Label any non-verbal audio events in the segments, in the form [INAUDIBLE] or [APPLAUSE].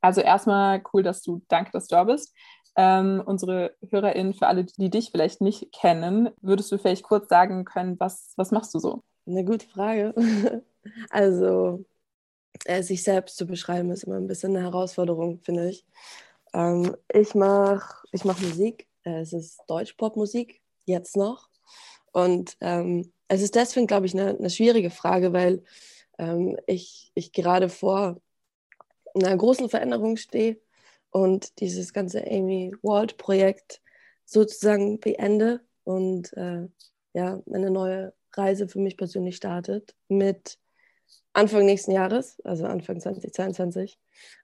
Also erstmal cool, dass du, danke, dass du da bist. Ähm, unsere HörerInnen, für alle, die dich vielleicht nicht kennen, würdest du vielleicht kurz sagen können, was, was machst du so? Eine gute Frage. [LAUGHS] also, äh, sich selbst zu beschreiben, ist immer ein bisschen eine Herausforderung, finde ich. Ähm, ich mache ich mach Musik. Äh, es ist Deutsch-Pop-Musik, jetzt noch. Und ähm, es ist deswegen, glaube ich, eine, eine schwierige Frage, weil ähm, ich, ich gerade vor einer großen Veränderung stehe und dieses ganze Amy Wald-Projekt sozusagen beende und äh, ja, eine neue Reise für mich persönlich startet mit Anfang nächsten Jahres, also Anfang 2022.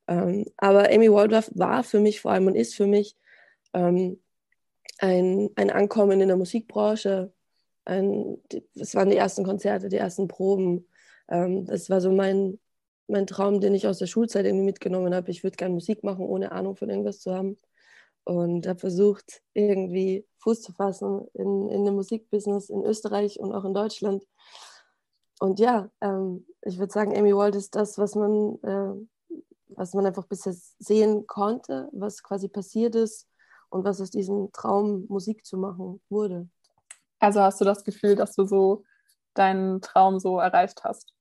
Ähm, aber Amy Waldorf war für mich vor allem und ist für mich ähm, ein, ein Ankommen in der Musikbranche. Ein, das waren die ersten Konzerte, die ersten Proben. Ähm, das war so mein, mein Traum, den ich aus der Schulzeit irgendwie mitgenommen habe. Ich würde gerne Musik machen, ohne Ahnung von irgendwas zu haben. Und habe versucht, irgendwie Fuß zu fassen in, in dem Musikbusiness in Österreich und auch in Deutschland. Und ja, ähm, ich würde sagen, Amy Wald ist das, was man, äh, was man einfach bisher sehen konnte, was quasi passiert ist und was aus diesem Traum, Musik zu machen, wurde. Also hast du das Gefühl, dass du so deinen Traum so erreicht hast?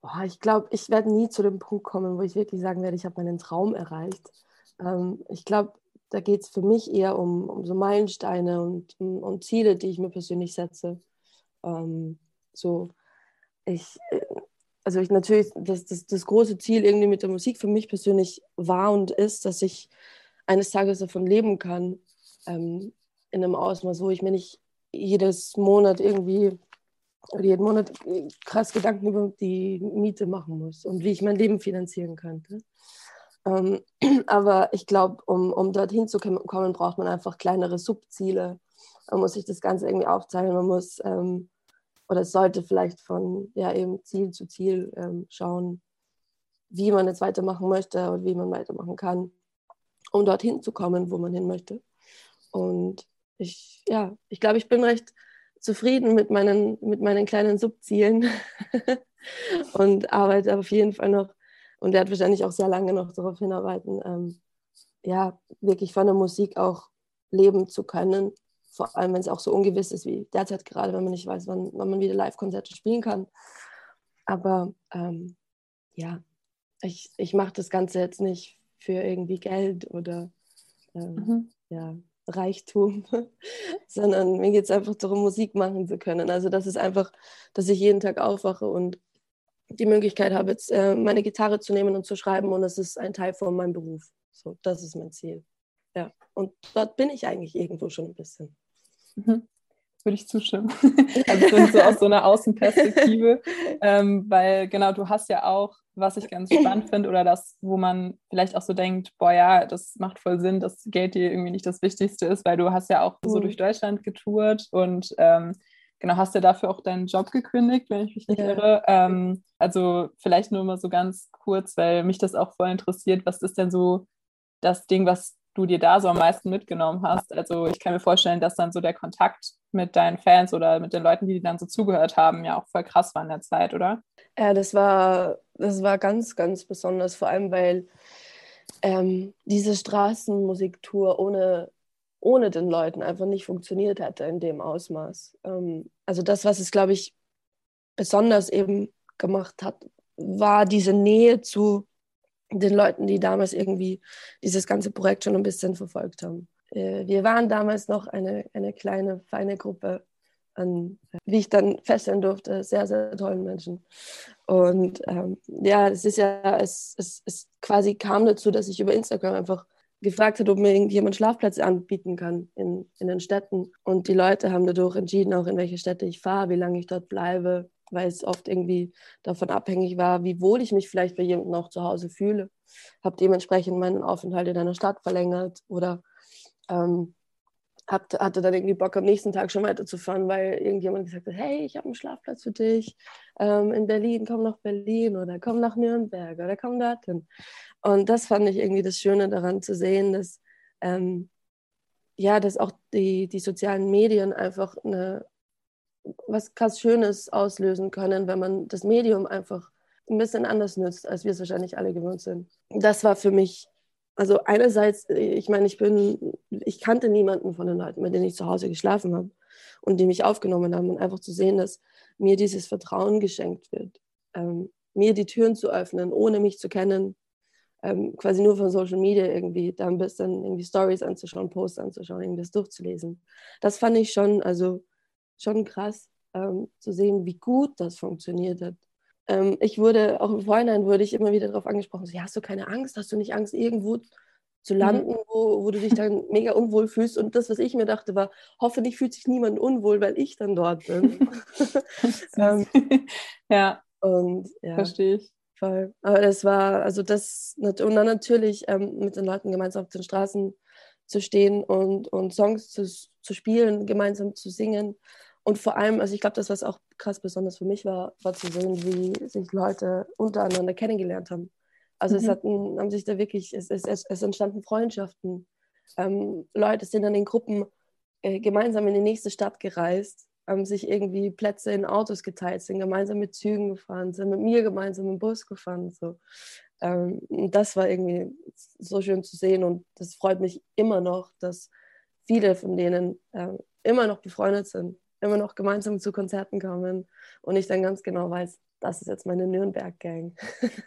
Boah, ich glaube, ich werde nie zu dem Punkt kommen, wo ich wirklich sagen werde, ich habe meinen Traum erreicht. Ähm, ich glaube, da geht es für mich eher um, um so Meilensteine und um, um, Ziele, die ich mir persönlich setze. Ähm, so, ich, äh, also ich natürlich, das, das, das große Ziel irgendwie mit der Musik für mich persönlich war und ist, dass ich eines Tages davon leben kann, ähm, in einem Ausmaß, wo ich mir nicht jedes Monat irgendwie jeden Monat krass Gedanken über die Miete machen muss und wie ich mein Leben finanzieren könnte. Ähm, [CLEARS THROAT] aber ich glaube, um, um dorthin zu kommen, braucht man einfach kleinere Subziele. Man muss sich das Ganze irgendwie aufteilen. Man muss ähm, oder sollte vielleicht von ja, eben Ziel zu Ziel ähm, schauen, wie man jetzt weitermachen möchte und wie man weitermachen kann, um dorthin zu kommen, wo man hin möchte. Und ich, ja, ich glaube, ich bin recht zufrieden mit meinen, mit meinen kleinen Subzielen [LAUGHS] und arbeite auf jeden Fall noch und werde wahrscheinlich auch sehr lange noch darauf hinarbeiten, ähm, ja, wirklich von der Musik auch leben zu können. Vor allem, wenn es auch so ungewiss ist wie derzeit gerade, wenn man nicht weiß, wann, wann man wieder Live-Konzerte spielen kann. Aber ähm, ja, ich, ich mache das Ganze jetzt nicht für irgendwie Geld oder ähm, mhm. ja, Reichtum, [LAUGHS] sondern mir geht es einfach darum, Musik machen zu können. Also das ist einfach, dass ich jeden Tag aufwache und die Möglichkeit habe, jetzt äh, meine Gitarre zu nehmen und zu schreiben und es ist ein Teil von meinem Beruf. So, das ist mein Ziel. Ja, und dort bin ich eigentlich irgendwo schon ein bisschen. Mhm würde ich zustimmen. [LAUGHS] also so aus so einer Außenperspektive, [LAUGHS] ähm, weil genau, du hast ja auch, was ich ganz spannend finde, oder das, wo man vielleicht auch so denkt, boah ja, das macht voll Sinn, dass Geld dir irgendwie nicht das Wichtigste ist, weil du hast ja auch so mhm. durch Deutschland getourt und ähm, genau, hast ja dafür auch deinen Job gekündigt, wenn ich mich nicht ja. irre. Ähm, also vielleicht nur mal so ganz kurz, weil mich das auch voll interessiert, was ist denn so das Ding, was du dir da so am meisten mitgenommen hast. Also ich kann mir vorstellen, dass dann so der Kontakt mit deinen Fans oder mit den Leuten, die dann so zugehört haben, ja auch voll krass war in der Zeit, oder? Ja, das war, das war ganz, ganz besonders, vor allem weil ähm, diese Straßenmusiktour ohne, ohne den Leuten einfach nicht funktioniert hätte in dem Ausmaß. Ähm, also das, was es, glaube ich, besonders eben gemacht hat, war diese Nähe zu den Leuten, die damals irgendwie dieses ganze Projekt schon ein bisschen verfolgt haben. Äh, wir waren damals noch eine, eine kleine, feine Gruppe an, wie ich dann feststellen durfte, sehr, sehr tollen Menschen. Und ähm, ja, es ist ja, es, es, es quasi kam dazu, dass ich über Instagram einfach gefragt habe, ob mir irgendjemand Schlafplätze anbieten kann in, in den Städten. Und die Leute haben dadurch entschieden, auch in welche Städte ich fahre, wie lange ich dort bleibe, weil es oft irgendwie davon abhängig war, wie wohl ich mich vielleicht bei jemandem auch zu Hause fühle. Habe dementsprechend meinen Aufenthalt in einer Stadt verlängert oder ähm, hab, hatte dann irgendwie Bock, am nächsten Tag schon weiterzufahren, weil irgendjemand gesagt hat, hey, ich habe einen Schlafplatz für dich ähm, in Berlin, komm nach Berlin oder komm nach Nürnberg oder komm dorthin. Und das fand ich irgendwie das Schöne daran zu sehen, dass, ähm, ja, dass auch die, die sozialen Medien einfach eine was krass Schönes auslösen können, wenn man das Medium einfach ein bisschen anders nützt, als wir es wahrscheinlich alle gewöhnt sind. Das war für mich, also einerseits, ich meine, ich bin, ich kannte niemanden von den Leuten, mit denen ich zu Hause geschlafen habe und die mich aufgenommen haben und einfach zu sehen, dass mir dieses Vertrauen geschenkt wird, ähm, mir die Türen zu öffnen, ohne mich zu kennen, ähm, quasi nur von Social Media irgendwie, da ein bisschen irgendwie Stories anzuschauen, Posts anzuschauen, irgendwie das durchzulesen. Das fand ich schon, also schon krass ähm, zu sehen, wie gut das funktioniert hat. Ähm, ich wurde, auch im Vorhinein wurde ich immer wieder darauf angesprochen, so, ja, hast du keine Angst, hast du nicht Angst, irgendwo zu mhm. landen, mhm. wo, wo du dich dann mega unwohl fühlst. Und das, was ich mir dachte, war, hoffentlich fühlt sich niemand unwohl, weil ich dann dort bin. [LAUGHS] [LAUGHS] ähm, [LAUGHS] ja. Und ja, verstehe ich. Voll. Aber das war, also das, und dann natürlich ähm, mit den Leuten gemeinsam auf den Straßen zu stehen und, und Songs zu, zu spielen, gemeinsam zu singen. Und vor allem, also ich glaube, das, was auch krass besonders für mich war, war zu sehen, wie sich Leute untereinander kennengelernt haben. Also mhm. es hatten, haben sich da wirklich, es, es, es entstanden Freundschaften. Ähm, Leute sind dann in Gruppen äh, gemeinsam in die nächste Stadt gereist, haben sich irgendwie Plätze in Autos geteilt, sind gemeinsam mit Zügen gefahren, sind mit mir gemeinsam im Bus gefahren. So. Ähm, das war irgendwie so schön zu sehen und das freut mich immer noch, dass viele von denen äh, immer noch befreundet sind, immer noch gemeinsam zu Konzerten kommen und ich dann ganz genau weiß, das ist jetzt meine Nürnberg-Gang. [LAUGHS]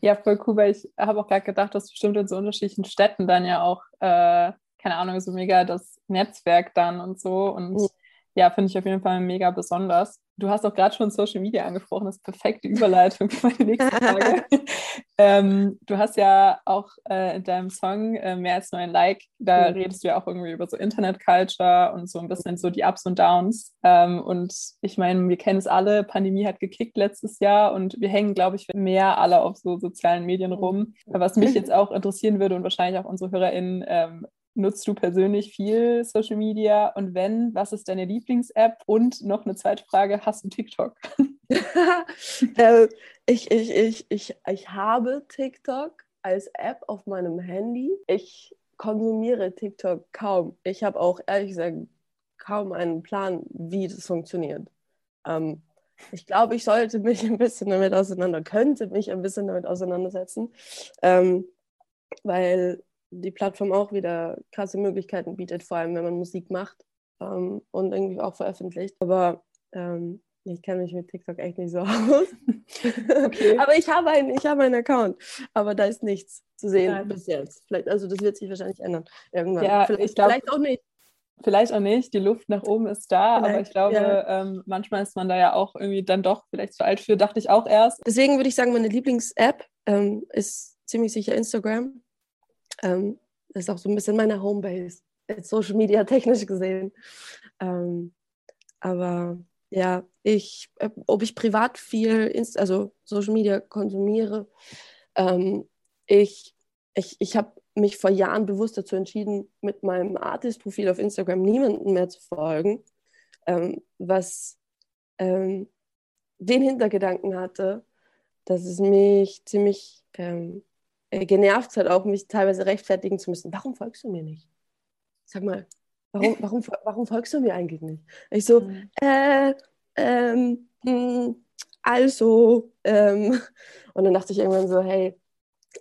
Ja, voll cool, weil ich habe auch gerade gedacht, dass bestimmt in so unterschiedlichen Städten dann ja auch, äh, keine Ahnung, so mega das Netzwerk dann und so. Und mhm ja, finde ich auf jeden Fall mega besonders. Du hast auch gerade schon Social Media angesprochen, das ist perfekte Überleitung [LAUGHS] für meine nächste Frage. [LAUGHS] ähm, du hast ja auch äh, in deinem Song äh, Mehr als nur ein Like, da mhm. redest du ja auch irgendwie über so Internet-Culture und so ein bisschen so die Ups und Downs. Ähm, und ich meine, wir kennen es alle, Pandemie hat gekickt letztes Jahr und wir hängen, glaube ich, mehr alle auf so sozialen Medien rum. Was mich jetzt auch interessieren würde und wahrscheinlich auch unsere HörerInnen, ähm, Nutzt du persönlich viel Social Media? Und wenn, was ist deine Lieblings-App? Und noch eine zweite Frage, hast du TikTok? [LAUGHS] äh, ich, ich, ich, ich, ich habe TikTok als App auf meinem Handy. Ich konsumiere TikTok kaum. Ich habe auch ehrlich gesagt kaum einen Plan, wie das funktioniert. Ähm, ich glaube, ich sollte mich ein bisschen damit auseinander, könnte mich ein bisschen damit auseinandersetzen, ähm, weil die Plattform auch wieder krasse Möglichkeiten bietet, vor allem wenn man Musik macht ähm, und irgendwie auch veröffentlicht. Aber ähm, ich kenne mich mit TikTok echt nicht so aus. [LAUGHS] Okay. aber ich habe, einen, ich habe einen Account. Aber da ist nichts zu sehen Nein. bis jetzt. Vielleicht, also das wird sich wahrscheinlich ändern. Irgendwann. Ja, vielleicht, glaub, vielleicht auch nicht. Vielleicht auch nicht, die Luft nach oben ist da, vielleicht, aber ich glaube, ja. ähm, manchmal ist man da ja auch irgendwie dann doch vielleicht zu alt für, dachte ich auch erst. Deswegen würde ich sagen, meine Lieblings-App ähm, ist ziemlich sicher Instagram. Ähm, das ist auch so ein bisschen meine Homebase, Social Media technisch gesehen. Ähm, aber ja, ich, äh, ob ich privat viel, Inst also Social Media konsumiere, ähm, ich, ich, ich habe mich vor Jahren bewusst dazu entschieden, mit meinem Artist-Profil auf Instagram niemanden mehr zu folgen, ähm, was ähm, den Hintergedanken hatte, dass es mich ziemlich ähm, äh, genervt hat, auch mich teilweise rechtfertigen zu müssen. Warum folgst du mir nicht? Sag mal, warum, warum, warum folgst du mir eigentlich nicht? Ich so, mhm. äh, ähm, hm, also, ähm, [LAUGHS] und dann dachte ich irgendwann so, hey,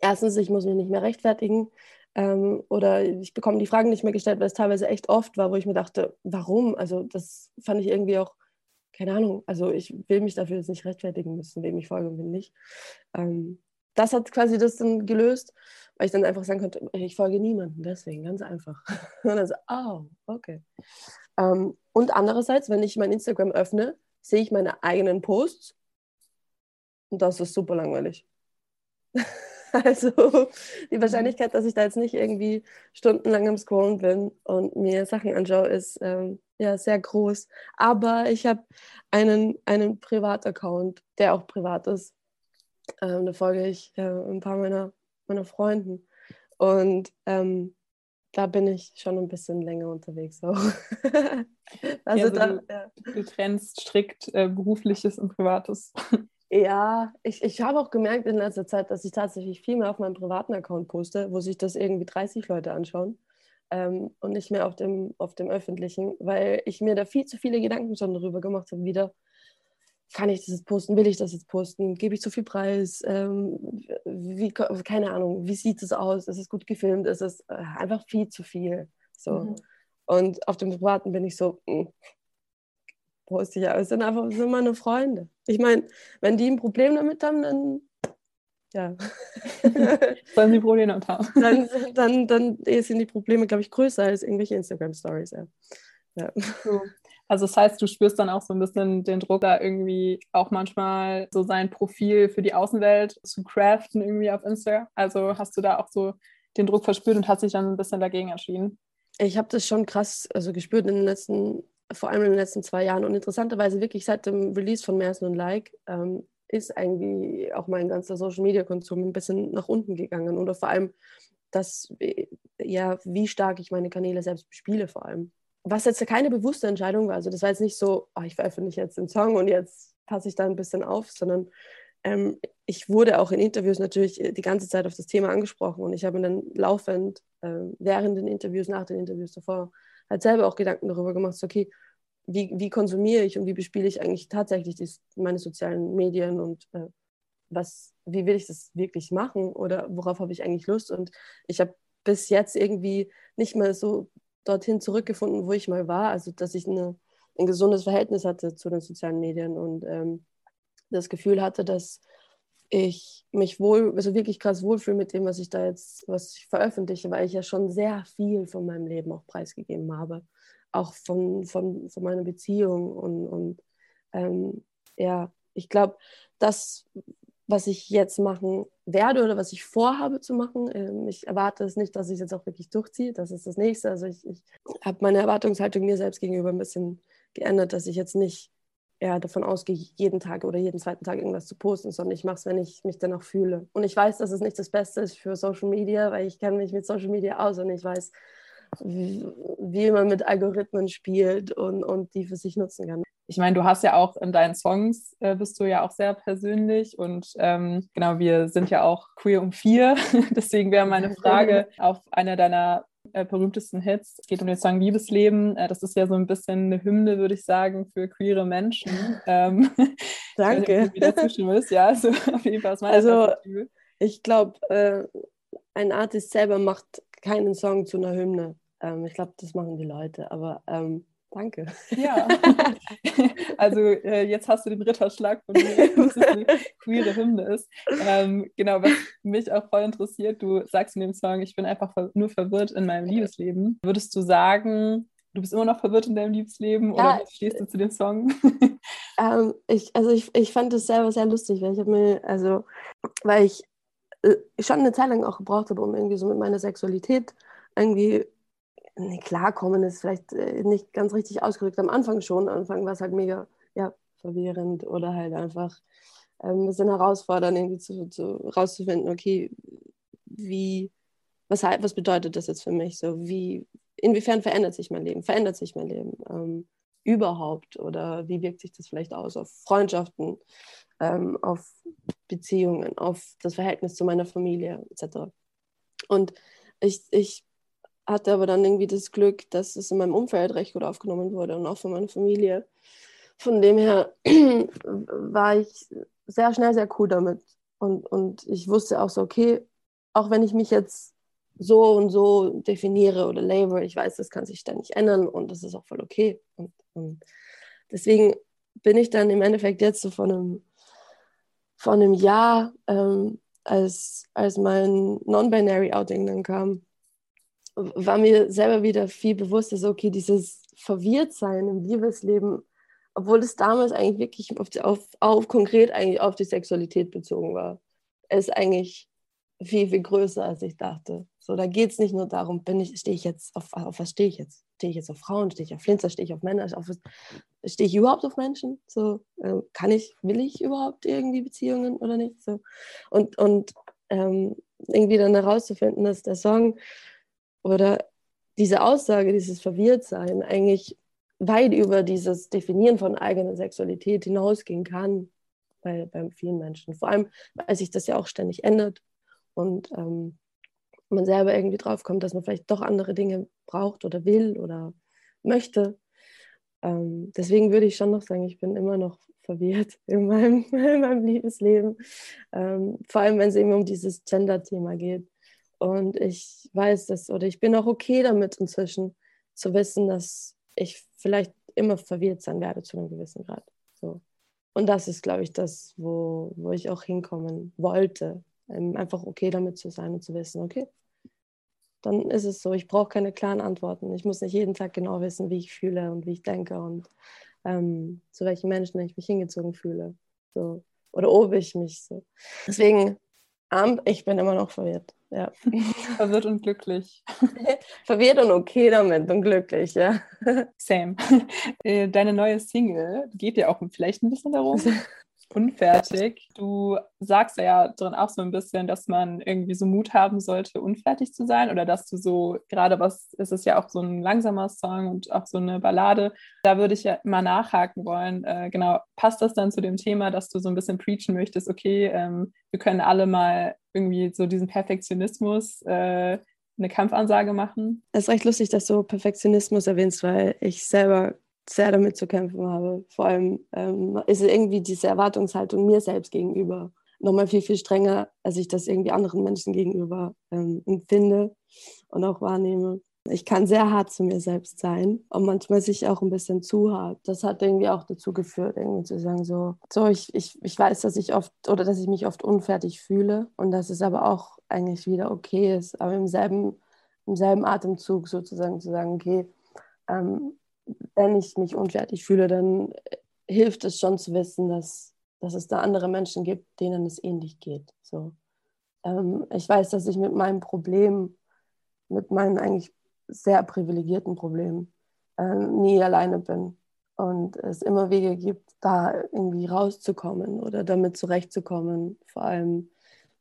erstens, ich muss mich nicht mehr rechtfertigen. Ähm, oder ich bekomme die Fragen nicht mehr gestellt, weil es teilweise echt oft war, wo ich mir dachte, warum? Also das fand ich irgendwie auch, keine Ahnung, also ich will mich dafür jetzt nicht rechtfertigen müssen, wem ich folge und wem nicht. Ähm, das hat quasi das dann gelöst, weil ich dann einfach sagen konnte, ich folge niemandem, deswegen, ganz einfach. [LAUGHS] Und dann so, oh, okay. Ähm, und andererseits, wenn ich mein Instagram öffne, sehe ich meine eigenen Posts und das ist super langweilig. [LAUGHS] also die mhm. Wahrscheinlichkeit, dass ich da jetzt nicht irgendwie stundenlang am Scrollen bin und mir Sachen anschaue, ist ähm, ja sehr groß. Aber ich habe einen, einen Privataccount, der auch privat ist. Ähm, da folge ich äh, ein paar meiner, meiner Freunden. Und ähm, da bin ich schon ein bisschen länger unterwegs auch. [LAUGHS] also, ja, also da, du, du, trennst strikt äh, berufliches und privates. Ja, ich, ich habe auch gemerkt in letzter Zeit, dass ich tatsächlich viel mehr auf meinem privaten Account poste, wo sich das irgendwie 30 Leute anschauen ähm, und nicht mehr auf dem, auf dem öffentlichen, weil ich mir da viel zu viele Gedanken schon darüber gemacht habe, wieder, kann ich das jetzt posten? Will ich das jetzt posten? Gebe ich zu viel Preis? Ähm, wie, keine Ahnung, wie sieht es aus? Ist es gut gefilmt? Ist es äh, einfach viel zu viel? So. Mhm. Und auf dem Privaten bin ich so, mh, hm, poste ich ja. Es sind einfach sind meine Freunde. Ich meine, wenn die ein Problem damit haben, dann ja. [LAUGHS] Sollen sie Probleme haben. Dann, dann, dann sind die Probleme, glaube ich, größer als irgendwelche Instagram-Stories. Ja. ja. So. Also das heißt, du spürst dann auch so ein bisschen den Druck, da irgendwie auch manchmal so sein Profil für die Außenwelt zu craften irgendwie auf Insta. Also hast du da auch so den Druck verspürt und hast dich dann ein bisschen dagegen entschieden? Ich habe das schon krass also gespürt in den letzten, vor allem in den letzten zwei Jahren. Und interessanterweise wirklich seit dem Release von Mehr und Like ähm, ist eigentlich auch mein ganzer Social-Media-Konsum ein bisschen nach unten gegangen. Oder vor allem das, ja, wie stark ich meine Kanäle selbst bespiele vor allem was jetzt keine bewusste Entscheidung war. Also das war jetzt nicht so, oh, ich veröffentliche jetzt den Song und jetzt passe ich da ein bisschen auf, sondern ähm, ich wurde auch in Interviews natürlich äh, die ganze Zeit auf das Thema angesprochen und ich habe dann laufend äh, während den Interviews, nach den Interviews davor halt selber auch Gedanken darüber gemacht, so, okay, wie, wie konsumiere ich und wie bespiele ich eigentlich tatsächlich die, meine sozialen Medien und äh, was, wie will ich das wirklich machen oder worauf habe ich eigentlich Lust und ich habe bis jetzt irgendwie nicht mehr so dorthin zurückgefunden, wo ich mal war. Also, dass ich eine, ein gesundes Verhältnis hatte zu den sozialen Medien und ähm, das Gefühl hatte, dass ich mich wohl, also wirklich krass wohlfühle mit dem, was ich da jetzt, was ich veröffentliche, weil ich ja schon sehr viel von meinem Leben auch preisgegeben habe. Auch von, von, von meiner Beziehung und, und ähm, ja, ich glaube, das was ich jetzt machen werde oder was ich vorhabe zu machen. Ähm, ich erwarte es nicht, dass ich es jetzt auch wirklich durchziehe. Das ist das Nächste. Also ich, ich habe meine Erwartungshaltung mir selbst gegenüber ein bisschen geändert, dass ich jetzt nicht eher davon ausgehe, jeden Tag oder jeden zweiten Tag irgendwas zu posten, sondern ich mache es, wenn ich mich danach fühle. Und ich weiß, dass es nicht das Beste ist für Social Media, weil ich kenne mich mit Social Media aus und ich weiß, wie, wie man mit Algorithmen spielt und, und die für sich nutzen kann ich meine, du hast ja auch in deinen Songs, äh, bist du ja auch sehr persönlich und ähm, genau, wir sind ja auch queer um vier. [LAUGHS] Deswegen wäre meine Frage auf einer deiner äh, berühmtesten Hits. Es geht um den Song Liebesleben. Äh, das ist ja so ein bisschen eine Hymne, würde ich sagen, für queere Menschen. [LAUGHS] Ähm, [LAUGHS] Danke. Ich wieder zustimmst. Ja, also auf jeden Fall Also, ich glaube, äh, ein Artist selber macht keinen Song zu einer Hymne. Ähm, ich glaube, das machen die Leute. Aber ähm, Danke. Ja, [LAUGHS] also äh, jetzt hast du den Ritterschlag von mir, [LAUGHS] was eine queere Hymne ist. Ähm, genau, was mich auch voll interessiert, du sagst in dem Song, ich bin einfach nur verwirrt in meinem Liebesleben. Würdest du sagen, du bist immer noch verwirrt in deinem Liebesleben ja, oder wie stehst du zu dem Song? [LAUGHS] Ähm, ich, also ich, ich fand das selber sehr lustig, weil ich habe mir, also, weil ich äh, schon eine Zeit lang auch gebraucht habe, um irgendwie so mit meiner Sexualität irgendwie nee, klarkommen ist vielleicht äh, nicht ganz richtig ausgedrückt. Am Anfang schon. Am Anfang war es halt mega ja, verwirrend oder halt einfach ähm, ein bisschen herausfordernd, irgendwie zu, zu, rauszufinden, okay, wie, was, was bedeutet das jetzt für mich? So, wie, inwiefern verändert sich mein Leben? Verändert sich mein Leben ähm, überhaupt? Oder wie wirkt sich das vielleicht aus auf Freundschaften, ähm, auf Beziehungen, auf das Verhältnis zu meiner Familie etc. Und ich, ich hatte aber dann irgendwie das Glück, dass es in meinem Umfeld recht gut aufgenommen wurde und auch von meiner Familie. Von dem her [CLEARS THROAT] war ich sehr schnell sehr cool damit. Und, und ich wusste auch so, okay, auch wenn ich mich jetzt so und so definiere oder label, ich weiß, das kann sich ständig ändern und das ist auch voll okay. Und, und deswegen bin ich dann im Endeffekt jetzt so von einem, von einem Jahr, ähm, als, als mein Non-Binary-Outing dann kam, war mir selber wieder viel bewusster, so, okay, dieses Verwirrtsein im Liebesleben, obwohl es damals eigentlich wirklich auf, auf, auf konkret eigentlich auf die Sexualität bezogen war, ist eigentlich viel, viel größer, als ich dachte. So, da geht es nicht nur darum, bin ich, stehe ich jetzt auf, auf was stehe ich jetzt? Stehe ich jetzt auf Frauen, stehe ich auf Flinzer, stehe ich auf Männer, stehe ich überhaupt auf Menschen? So, äh, kann ich, will ich überhaupt irgendwie Beziehungen oder nicht? So. Und, und ähm, irgendwie dann herauszufinden, dass der Song oder diese Aussage, dieses Verwirrtsein eigentlich weit über dieses Definieren von eigener Sexualität hinausgehen kann bei, bei vielen Menschen. Vor allem, weil sich das ja auch ständig ändert und ähm, man selber irgendwie draufkommt, dass man vielleicht doch andere Dinge braucht oder will oder möchte. Ähm, deswegen würde ich schon noch sagen, ich bin immer noch verwirrt [LAUGHS] in meinem, in meinem Liebesleben. Ähm, vor allem, wenn es eben um dieses Gender-Thema geht. Und ich weiß das, oder ich bin auch okay damit inzwischen zu wissen, dass ich vielleicht immer verwirrt sein werde zu einem gewissen Grad. So. Und das ist, glaube ich, das, wo, wo ich auch hinkommen wollte. Einfach okay damit zu sein und zu wissen, okay, dann ist es so. Ich brauche keine klaren Antworten. Ich muss nicht jeden Tag genau wissen, wie ich fühle und wie ich denke und ähm, zu welchen Menschen ich mich hingezogen fühle. So. Oder ob ich mich so. Deswegen, ich bin immer noch verwirrt. Ja. [LAUGHS] Verwirrt und glücklich. [LAUGHS] Verwirrt und okay damit und glücklich, ja. Same. [LAUGHS] Äh, deine neue Single geht ja auch vielleicht ein bisschen darum. Unfertig. Du sagst ja drin auch so ein bisschen, dass man irgendwie so Mut haben sollte, unfertig zu sein oder dass du so, gerade was ist es ja auch so ein langsamer Song und auch so eine Ballade. Da würde ich ja mal nachhaken wollen. Äh, genau, passt das dann zu dem Thema, dass du so ein bisschen preachen möchtest, okay, ähm, wir können alle mal irgendwie so diesen Perfektionismus äh, eine Kampfansage machen? Es ist recht lustig, dass du Perfektionismus erwähnst, weil ich selber sehr damit zu kämpfen habe. Vor allem ähm, ist irgendwie diese Erwartungshaltung mir selbst gegenüber nochmal viel, viel strenger, als ich das irgendwie anderen Menschen gegenüber ähm, empfinde und auch wahrnehme. Ich kann sehr hart zu mir selbst sein und manchmal sich auch ein bisschen zu hart. Das hat irgendwie auch dazu geführt, irgendwie zu sagen, so, so ich, ich, ich weiß, dass ich oft oder dass ich mich oft unfertig fühle und dass es aber auch eigentlich wieder okay ist, aber im selben, im selben Atemzug sozusagen zu sagen, okay, ähm, wenn ich mich unfertig fühle, dann hilft es schon zu wissen, dass, dass es da andere Menschen gibt, denen es ähnlich geht. So. Ähm, ich weiß, dass ich mit meinem Problem, mit meinen eigentlich sehr privilegierten Problemen, äh, nie alleine bin. Und es immer Wege gibt, da irgendwie rauszukommen oder damit zurechtzukommen. Vor allem,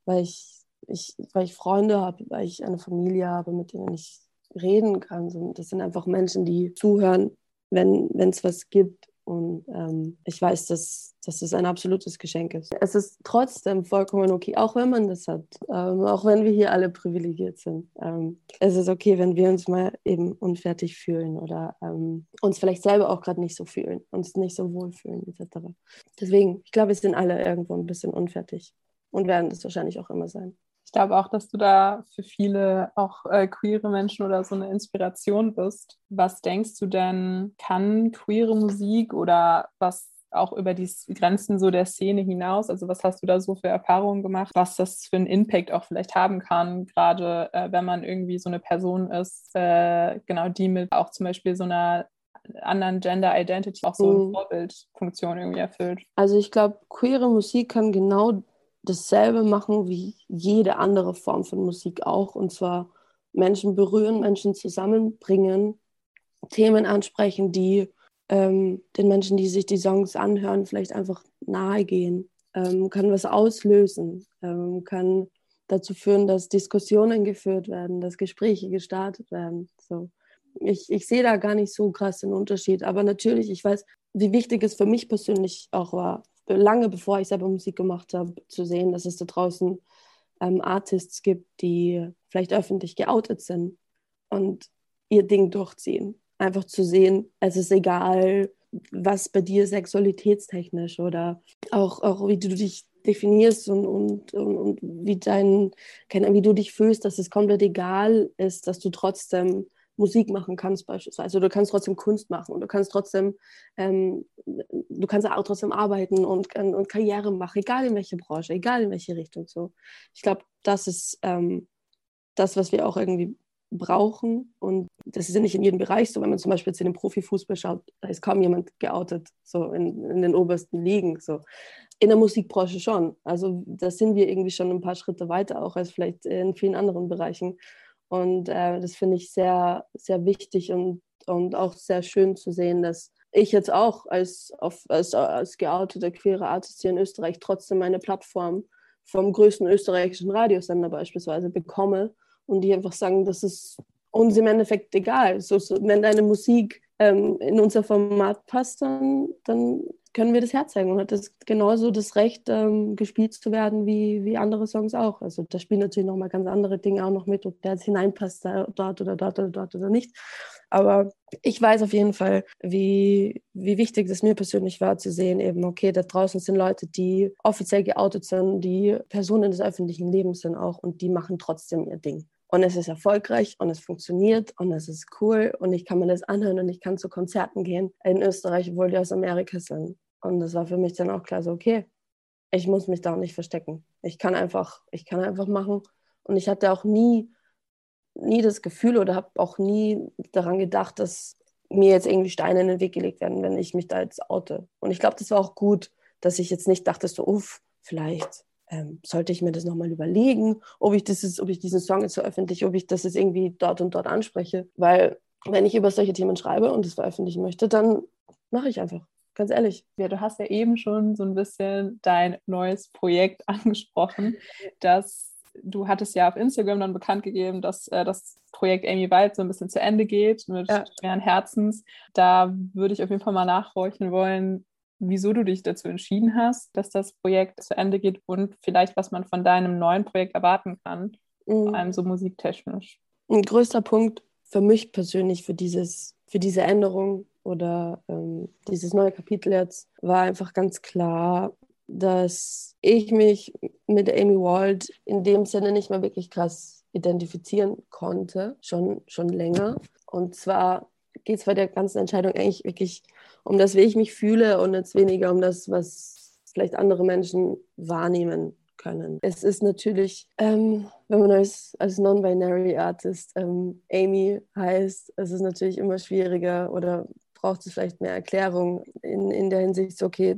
weil ich, ich, weil ich Freunde habe, weil ich eine Familie habe, mit denen ich reden kann. Das sind einfach Menschen, die zuhören, wenn es was gibt. Und ähm, ich weiß, dass, dass es ein absolutes Geschenk ist. Es ist trotzdem vollkommen okay, auch wenn man das hat, ähm, auch wenn wir hier alle privilegiert sind. Ähm, es ist okay, wenn wir uns mal eben unfertig fühlen oder ähm, uns vielleicht selber auch gerade nicht so fühlen, uns nicht so wohl fühlen etc. Deswegen, ich glaube, wir sind alle irgendwo ein bisschen unfertig und werden das wahrscheinlich auch immer sein ich glaube auch, dass du da für viele auch äh, queere Menschen oder so eine Inspiration bist. Was denkst du denn, kann queere Musik oder was auch über die Grenzen so der Szene hinaus? Also was hast du da so für Erfahrungen gemacht, was das für einen Impact auch vielleicht haben kann, gerade äh, wenn man irgendwie so eine Person ist, äh, genau die mit auch zum Beispiel so einer anderen Gender Identity auch so eine mhm. Vorbildfunktion irgendwie erfüllt. Also ich glaube, queere Musik kann genau dasselbe machen wie jede andere Form von Musik auch. Und zwar Menschen berühren, Menschen zusammenbringen, Themen ansprechen, die ähm, den Menschen, die sich die Songs anhören, vielleicht einfach nahe gehen, ähm, kann was auslösen, ähm, kann dazu führen, dass Diskussionen geführt werden, dass Gespräche gestartet werden. So. Ich, ich sehe da gar nicht so krass den Unterschied, aber natürlich, ich weiß, wie wichtig es für mich persönlich auch war, lange bevor ich selber Musik gemacht habe, zu sehen, dass es da draußen ähm, Artists gibt, die vielleicht öffentlich geoutet sind und ihr Ding durchziehen. Einfach zu sehen, es ist egal, was bei dir sexualitätstechnisch oder auch, auch wie du dich definierst und, und, und, und wie, dein, wie du dich fühlst, dass es komplett egal ist, dass du trotzdem Musik machen kannst beispielsweise. Du kannst trotzdem Kunst machen und du kannst trotzdem, ähm, du kannst auch trotzdem arbeiten und, und Karriere machen, egal in welche Branche, egal in welche Richtung. So. Ich glaube, das ist ähm, das, was wir auch irgendwie brauchen. Und das ist ja nicht in jedem Bereich so. Wenn man zum Beispiel in den Profifußball schaut, da ist kaum jemand geoutet, so in, in den obersten Ligen. So. In der Musikbranche schon. Also da sind wir irgendwie schon ein paar Schritte weiter, auch als vielleicht in vielen anderen Bereichen. Und äh, das finde ich sehr, sehr wichtig und, und auch sehr schön zu sehen, dass ich jetzt auch als, auf, als, als geouteter queere Artist hier in Österreich trotzdem meine Plattform vom größten österreichischen Radiosender beispielsweise bekomme und die einfach sagen, das ist uns im Endeffekt egal. So, so, wenn deine Musik ähm, in unser Format passt, dann, dann können wir das herzeigen und hat das genauso das Recht, ähm, gespielt zu werden wie, wie andere Songs auch. Also da spielen natürlich nochmal ganz andere Dinge auch noch mit, ob der jetzt hineinpasst, da, dort oder dort oder dort oder nicht. Aber ich weiß auf jeden Fall, wie, wie wichtig es mir persönlich war zu sehen, eben, okay, da draußen sind Leute, die offiziell geoutet sind, die Personen des öffentlichen Lebens sind auch und die machen trotzdem ihr Ding und es ist erfolgreich und es funktioniert und es ist cool und ich kann mir das anhören und ich kann zu Konzerten gehen in Österreich, obwohl die aus Amerika sind. Und das war für mich dann auch klar so, okay, ich muss mich da auch nicht verstecken. Ich kann einfach, ich kann einfach machen. Und ich hatte auch nie, nie das Gefühl oder habe auch nie daran gedacht, dass mir jetzt irgendwie Steine in den Weg gelegt werden, wenn ich mich da jetzt oute. Und ich glaube, das war auch gut, dass ich jetzt nicht dachte, so, uff, vielleicht ähm, sollte ich mir das nochmal überlegen, ob ich, das ist, ob ich diesen Song jetzt veröffentliche, ob ich das jetzt irgendwie dort und dort anspreche. Weil wenn ich über solche Themen schreibe und es veröffentlichen möchte, dann mache ich einfach. Ganz ehrlich. Ja, du hast ja eben schon so ein bisschen dein neues Projekt [LAUGHS] angesprochen, dass du hattest ja auf Instagram dann bekannt gegeben, dass äh, das Projekt Amy Wild so ein bisschen zu Ende geht mit ja. schweren Herzens. Da würde ich auf jeden Fall mal nachhorchen wollen, wieso du dich dazu entschieden hast, dass das Projekt zu Ende geht und vielleicht, was man von deinem neuen Projekt erwarten kann, mhm. vor allem so musiktechnisch. Ein größter Punkt für mich persönlich, für, dieses, für diese Änderung oder ähm, dieses neue Kapitel jetzt, war einfach ganz klar, dass ich mich mit Amy Wald in dem Sinne nicht mehr wirklich krass identifizieren konnte, schon, schon länger. Und zwar geht es bei der ganzen Entscheidung eigentlich wirklich um das, wie ich mich fühle und jetzt weniger um das, was vielleicht andere Menschen wahrnehmen können. Es ist natürlich, ähm, wenn man als, als Non-Binary Artist ähm, Amy heißt, es ist natürlich immer schwieriger oder braucht es vielleicht mehr Erklärung in, in der Hinsicht, okay,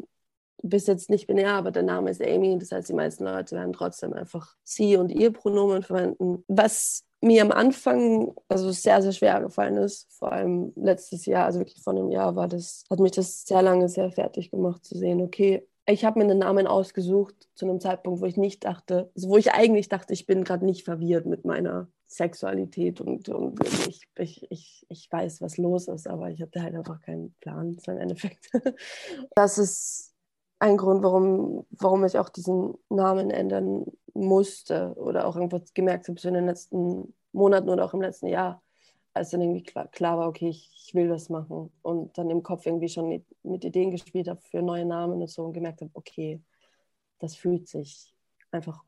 du bist jetzt nicht binär, aber der Name ist Amy. Das heißt, die meisten Leute werden trotzdem einfach sie und ihr Pronomen verwenden. Was mir am Anfang also sehr, sehr schwer gefallen ist, vor allem letztes Jahr, also wirklich vor einem Jahr war das, hat mich das sehr lange sehr fertig gemacht zu sehen, okay, ich habe mir einen Namen ausgesucht zu einem Zeitpunkt, wo ich nicht dachte, also wo ich eigentlich dachte, ich bin gerade nicht verwirrt mit meiner Sexualität und, und ich, ich, ich, ich weiß, was los ist, aber ich hatte halt einfach keinen Plan, so im Endeffekt. [LAUGHS] Das ist ein Grund, warum, warum ich auch diesen Namen ändern musste oder auch einfach gemerkt habe, so in den letzten Monaten oder auch im letzten Jahr, als dann irgendwie klar, klar war, okay, ich, ich, will das machen und dann im Kopf irgendwie schon mit, mit Ideen gespielt habe für neue Namen und so und gemerkt habe, okay, das fühlt sich einfach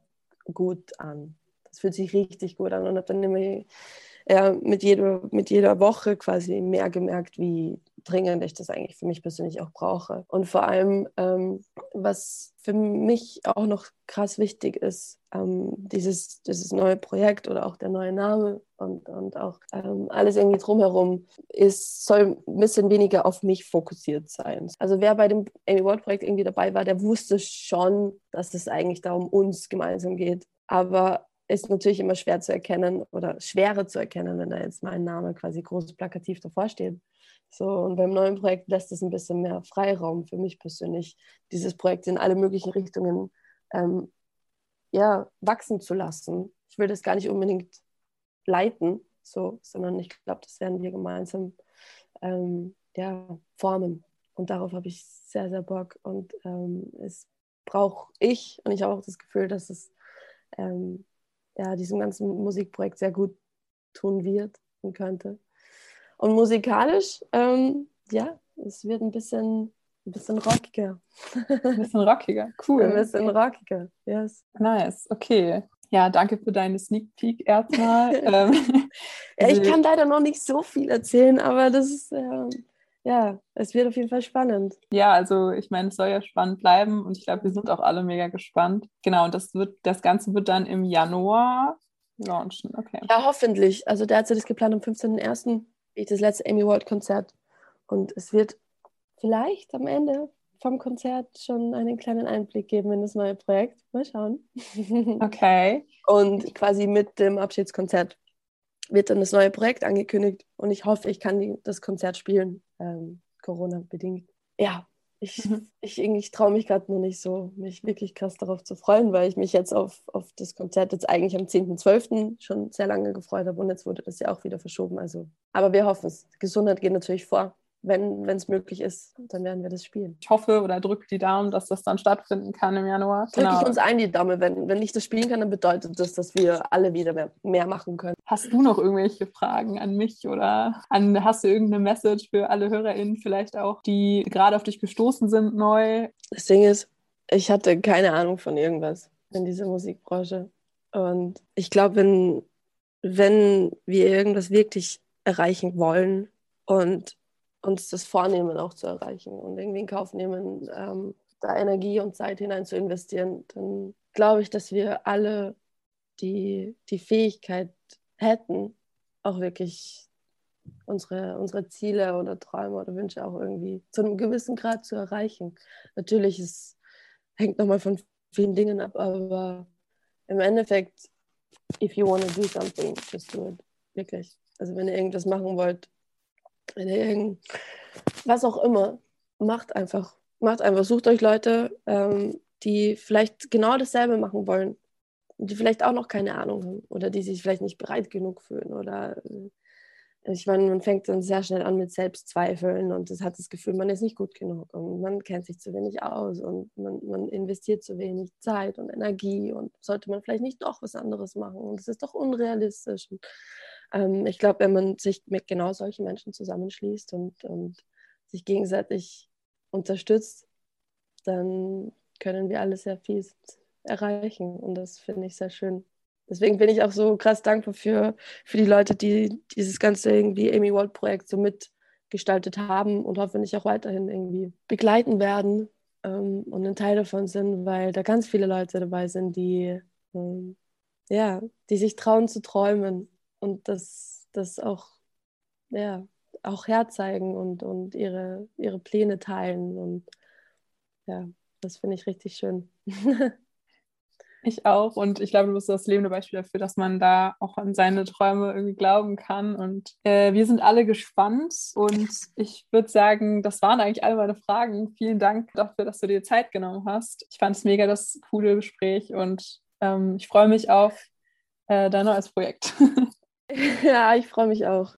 gut an. Das fühlt sich richtig gut an und habe dann immer ja, mit, jeder, mit jeder Woche quasi mehr gemerkt, wie dringend ich das eigentlich für mich persönlich auch brauche. Und vor allem, ähm, was für mich auch noch krass wichtig ist, ähm, dieses, dieses neue Projekt oder auch der neue Name und, und auch ähm, alles irgendwie drumherum ist, soll ein bisschen weniger auf mich fokussiert sein. Also wer bei dem Amy Ward Projekt irgendwie dabei war, der wusste schon, dass es eigentlich da um uns gemeinsam geht. Aber ist natürlich immer schwer zu erkennen oder schwerer zu erkennen, wenn da jetzt mein Name quasi groß plakativ davor steht. So, und beim neuen Projekt lässt es ein bisschen mehr Freiraum für mich persönlich, dieses Projekt in alle möglichen Richtungen ähm, ja, wachsen zu lassen. Ich will das gar nicht unbedingt leiten, so, sondern ich glaube, das werden wir gemeinsam ähm, ja, formen. Und darauf habe ich sehr, sehr Bock. Und ähm, es brauche ich, und ich habe auch das Gefühl, dass es ähm, ja, diesem ganzen Musikprojekt sehr gut tun wird und könnte. Und musikalisch, ähm, ja, es wird ein bisschen, ein bisschen rockiger. Ein bisschen rockiger, cool. Ein bisschen rockiger, yes. Nice, okay. Ja, danke für deine Sneak Peek erstmal. [LAUGHS] Ähm, ja, ich kann leider noch nicht so viel erzählen, aber das ist, ähm, ja, es wird auf jeden Fall spannend. Ja, also ich meine, es soll ja spannend bleiben und ich glaube, wir sind auch alle mega gespannt. Genau, und das wird, das Ganze wird dann im Januar launchen. Okay. Ja, hoffentlich. Also derzeit ist geplant am 15.01. ich das letzte Amy World Konzert. Und es wird vielleicht am Ende vom Konzert schon einen kleinen Einblick geben in das neue Projekt. Mal schauen. [LAUGHS] Okay. Und quasi mit dem Abschiedskonzert wird dann das neue Projekt angekündigt und ich hoffe, ich kann die, das Konzert spielen, ähm, Corona-bedingt. Ja, ich, mhm. ich, ich traue mich gerade noch nicht so, mich wirklich krass darauf zu freuen, weil ich mich jetzt auf, auf das Konzert jetzt eigentlich am 10.12. schon sehr lange gefreut habe und jetzt wurde das ja auch wieder verschoben. Also, aber wir hoffen es. Gesundheit geht natürlich vor wenn es möglich ist, dann werden wir das spielen. Ich hoffe oder drücke die Daumen, dass das dann stattfinden kann im Januar. Drücke genau. ich uns ein die Daumen. Wenn, wenn ich das spielen kann, dann bedeutet das, dass wir alle wieder mehr, mehr machen können. Hast du noch irgendwelche Fragen an mich oder an, hast du irgendeine Message für alle HörerInnen vielleicht auch, die gerade auf dich gestoßen sind neu? Das Ding ist, ich hatte keine Ahnung von irgendwas in dieser Musikbranche. Und ich glaube, wenn, wenn wir irgendwas wirklich erreichen wollen und uns das vornehmen, auch zu erreichen und irgendwie in Kauf nehmen, ähm, da Energie und Zeit hinein zu investieren, dann glaube ich, dass wir alle die, die Fähigkeit hätten, auch wirklich unsere, unsere Ziele oder Träume oder Wünsche auch irgendwie zu einem gewissen Grad zu erreichen. Natürlich es hängt nochmal von vielen Dingen ab, aber im Endeffekt, if you want to do something, just do it. Wirklich. Also wenn ihr irgendwas machen wollt, irgend, was auch immer, macht einfach. Macht einfach. Sucht euch Leute, ähm, die vielleicht genau dasselbe machen wollen. Die vielleicht auch noch keine Ahnung haben oder die sich vielleicht nicht bereit genug fühlen oder äh, ich meine, man fängt dann sehr schnell an mit Selbstzweifeln und es hat das Gefühl, man ist nicht gut genug und man kennt sich zu wenig aus und man, man, investiert zu wenig Zeit und Energie und sollte man vielleicht nicht doch was anderes machen und es ist doch unrealistisch. Und, ähm, ich glaube, wenn man sich mit genau solchen Menschen zusammenschließt und, und sich gegenseitig unterstützt, dann können wir alle sehr viel erreichen und das finde ich sehr schön. Deswegen bin ich auch so krass dankbar für, für die Leute, die dieses ganze irgendwie Amy Wald Projekt so mitgestaltet haben und hoffentlich auch weiterhin irgendwie begleiten werden ähm, und ein Teil davon sind, weil da ganz viele Leute dabei sind, die, ähm, ja, die sich trauen zu träumen und das, das auch, ja, auch herzeigen und, und ihre, ihre Pläne teilen. Und ja, das finde ich richtig schön. [LAUGHS] Ich auch. Und ich glaube, du bist das lebende Beispiel dafür, dass man da auch an seine Träume irgendwie glauben kann. Und äh, wir sind alle gespannt. Und ich würde sagen, das waren eigentlich alle meine Fragen. Vielen Dank dafür, dass du dir Zeit genommen hast. Ich fand es mega das coole Gespräch und ähm, ich freue mich auf äh, dein neues Projekt. [LAUGHS] [LAUGHS] ja, ich freue mich auch.